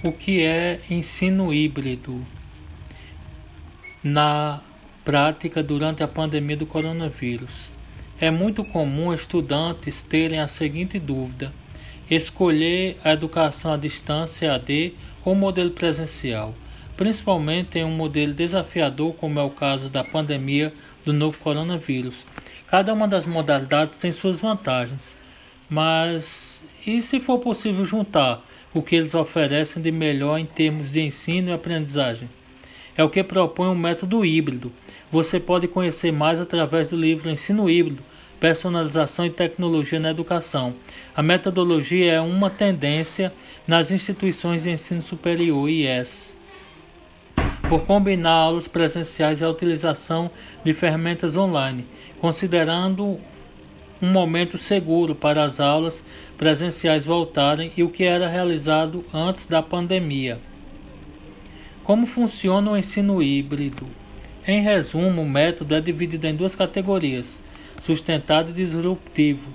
O que é ensino híbrido na prática durante a pandemia do coronavírus? É muito comum estudantes terem a seguinte dúvida: escolher a educação à distância AD ou modelo presencial, principalmente em um modelo desafiador como é o caso da pandemia do novo coronavírus. Cada uma das modalidades tem suas vantagens, mas e se for possível juntar o que eles oferecem de melhor em termos de ensino e aprendizagem. É o que propõe o um método híbrido. Você pode conhecer mais através do livro Ensino Híbrido, Personalização e Tecnologia na Educação. A metodologia é uma tendência nas instituições de ensino superior IES. Por combinar aulas presenciais e a utilização de ferramentas online, considerando um momento seguro para as aulas presenciais voltarem e o que era realizado antes da pandemia. Como funciona o ensino híbrido? Em resumo, o método é dividido em duas categorias: sustentado e disruptivo.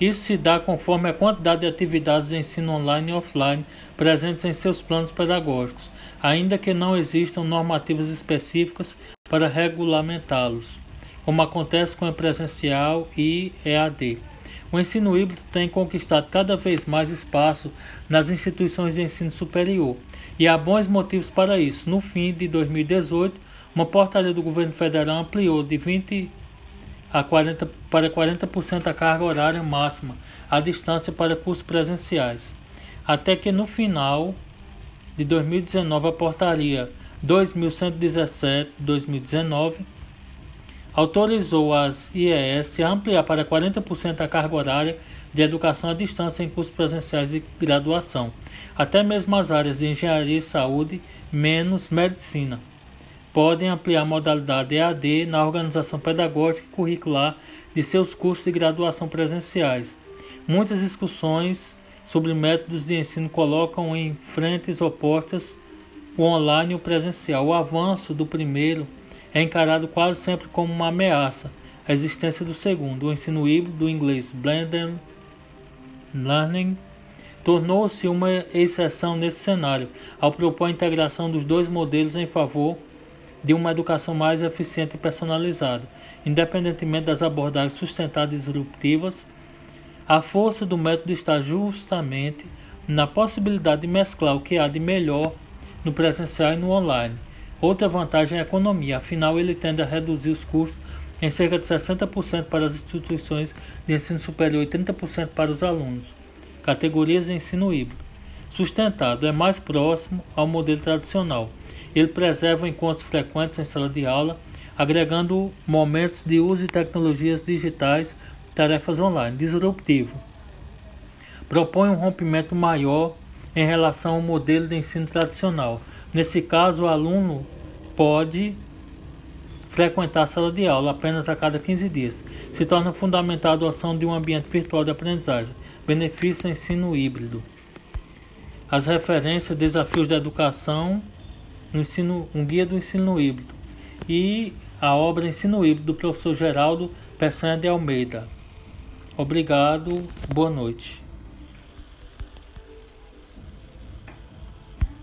Isso se dá conforme a quantidade de atividades de ensino online e offline presentes em seus planos pedagógicos, ainda que não existam normativas específicas para regulamentá-los como acontece com o presencial e EAD. O ensino híbrido tem conquistado cada vez mais espaço nas instituições de ensino superior, e há bons motivos para isso. No fim de 2018, uma portaria do governo federal ampliou de 20 a 40 para 40% a carga horária máxima à distância para cursos presenciais. Até que no final de 2019 a portaria 2117/2019 autorizou as IES a ampliar para 40% a carga horária de educação à distância em cursos presenciais de graduação, até mesmo as áreas de engenharia e saúde, menos medicina. Podem ampliar a modalidade EAD na organização pedagógica e curricular de seus cursos de graduação presenciais. Muitas discussões sobre métodos de ensino colocam em frentes opostas o online e o presencial. O avanço do primeiro é encarado quase sempre como uma ameaça à existência do segundo. O ensino híbrido do inglês Blended Learning tornou-se uma exceção nesse cenário, ao propor a integração dos dois modelos em favor de uma educação mais eficiente e personalizada. Independentemente das abordagens sustentadas e disruptivas, a força do método está justamente na possibilidade de mesclar o que há de melhor no presencial e no online Outra vantagem é a economia, afinal, ele tende a reduzir os custos em cerca de 60% para as instituições de ensino superior e 30% para os alunos. Categorias de ensino híbrido. Sustentado é mais próximo ao modelo tradicional. Ele preserva encontros frequentes em sala de aula, agregando momentos de uso de tecnologias digitais, tarefas online. Disruptivo. Propõe um rompimento maior em relação ao modelo de ensino tradicional Nesse caso, o aluno pode frequentar a sala de aula apenas a cada 15 dias. Se torna fundamental a adoção de um ambiente virtual de aprendizagem. Benefício do ensino híbrido. As referências Desafios da Educação, no ensino, um guia do ensino híbrido. E a obra Ensino Híbrido do professor Geraldo Peçanha de Almeida. Obrigado, boa noite.